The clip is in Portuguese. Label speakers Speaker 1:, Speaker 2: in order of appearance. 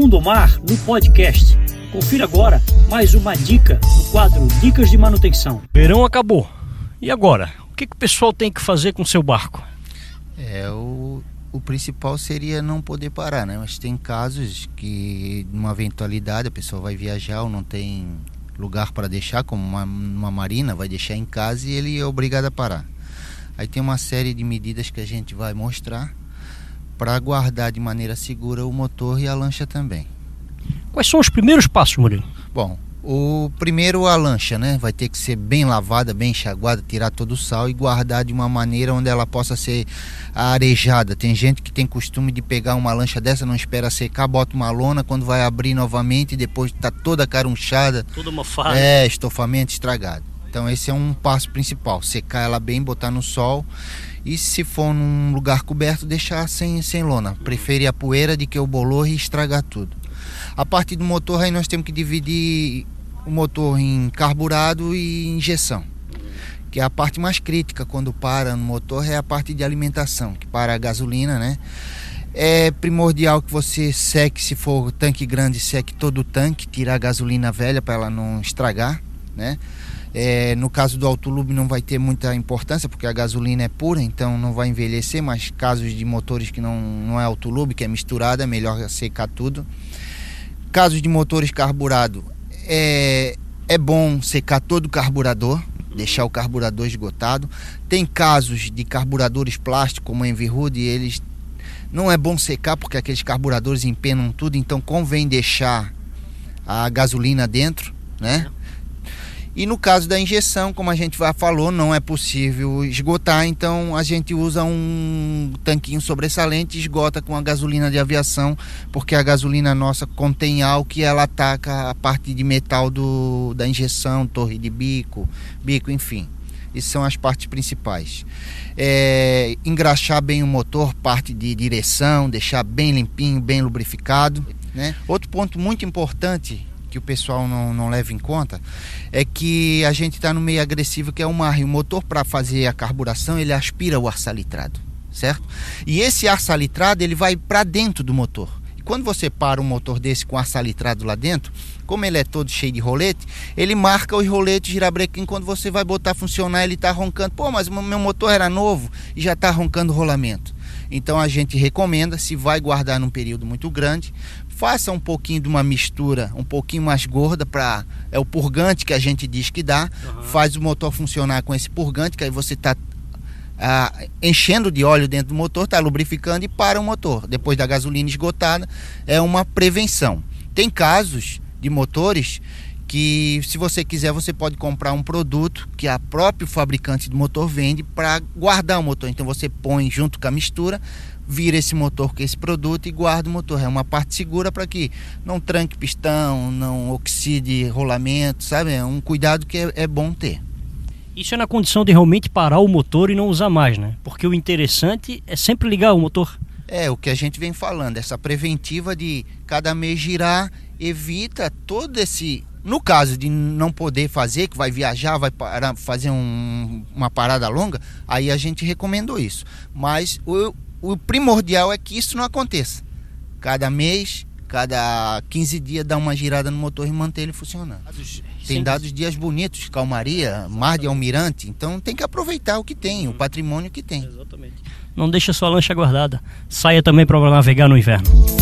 Speaker 1: Mundo Mar no podcast. Confira agora mais uma dica no quadro Dicas de Manutenção.
Speaker 2: Verão acabou. E agora? O que, que o pessoal tem que fazer com seu barco?
Speaker 3: É, o, o principal seria não poder parar, né? Mas tem casos que, numa eventualidade, a pessoa vai viajar ou não tem lugar para deixar, como uma, uma marina, vai deixar em casa e ele é obrigado a parar. Aí tem uma série de medidas que a gente vai mostrar para guardar de maneira segura o motor e a lancha também.
Speaker 2: Quais são os primeiros passos, Murilo?
Speaker 3: Bom, o primeiro a lancha, né? Vai ter que ser bem lavada, bem enxaguada, tirar todo o sal e guardar de uma maneira onde ela possa ser arejada. Tem gente que tem costume de pegar uma lancha dessa, não espera secar, bota uma lona, quando vai abrir novamente, depois está toda carunchada.
Speaker 2: Toda mofada.
Speaker 3: É, estofamento estragado. Então esse é um passo principal, secar ela bem, botar no sol e se for num lugar coberto, deixar sem, sem lona. Prefere a poeira de que o bolor e estragar tudo. A parte do motor aí nós temos que dividir o motor em carburado e injeção. Que é a parte mais crítica quando para no motor é a parte de alimentação, que para a gasolina, né? É primordial que você seque, se for tanque grande, seque todo o tanque, tirar a gasolina velha para ela não estragar, né? É, no caso do autolube não vai ter muita importância porque a gasolina é pura, então não vai envelhecer, mas casos de motores que não, não é autolube, que é misturada, é melhor secar tudo. Casos de motores carburado, é, é bom secar todo o carburador, deixar o carburador esgotado. Tem casos de carburadores plásticos, como a Envirrude, eles não é bom secar porque aqueles carburadores empenam tudo, então convém deixar a gasolina dentro, né? E no caso da injeção, como a gente já falou, não é possível esgotar, então a gente usa um tanquinho sobressalente e esgota com a gasolina de aviação, porque a gasolina nossa contém álcool e ela ataca a parte de metal do, da injeção, torre de bico, bico, enfim. Essas são as partes principais. É, engraxar bem o motor, parte de direção, deixar bem limpinho, bem lubrificado. Né? Outro ponto muito importante que o pessoal não, não leva em conta é que a gente está no meio agressivo que é o mar. E o motor, para fazer a carburação, ele aspira o ar salitrado, certo? E esse ar salitrado ele vai para dentro do motor. E quando você para um motor desse com ar salitrado lá dentro, como ele é todo cheio de rolete, ele marca os roletes girabrequim quando você vai botar funcionar, ele está roncando. Pô, mas meu motor era novo e já está roncando rolamento. Então a gente recomenda, se vai guardar num período muito grande, faça um pouquinho de uma mistura um pouquinho mais gorda para é o purgante que a gente diz que dá uhum. faz o motor funcionar com esse purgante que aí você está ah, enchendo de óleo dentro do motor está lubrificando e para o motor depois da gasolina esgotada é uma prevenção tem casos de motores que se você quiser você pode comprar um produto que a próprio fabricante do motor vende para guardar o motor então você põe junto com a mistura vira esse motor com esse produto e guarda o motor. É uma parte segura para que não tranque pistão, não oxide rolamento, sabe? É um cuidado que é, é bom ter.
Speaker 2: Isso é na condição de realmente parar o motor e não usar mais, né? Porque o interessante é sempre ligar o motor.
Speaker 3: É, o que a gente vem falando, essa preventiva de cada mês girar, evita todo esse. No caso de não poder fazer, que vai viajar, vai parar, fazer um, uma parada longa, aí a gente recomendou isso. Mas o, o primordial é que isso não aconteça. Cada mês, cada 15 dias, dá uma girada no motor e manter ele funcionando. Tem dados dias bonitos, calmaria, mar de almirante, então tem que aproveitar o que tem, o patrimônio que tem.
Speaker 2: Exatamente. Não deixa sua lancha guardada. Saia também para navegar no inverno.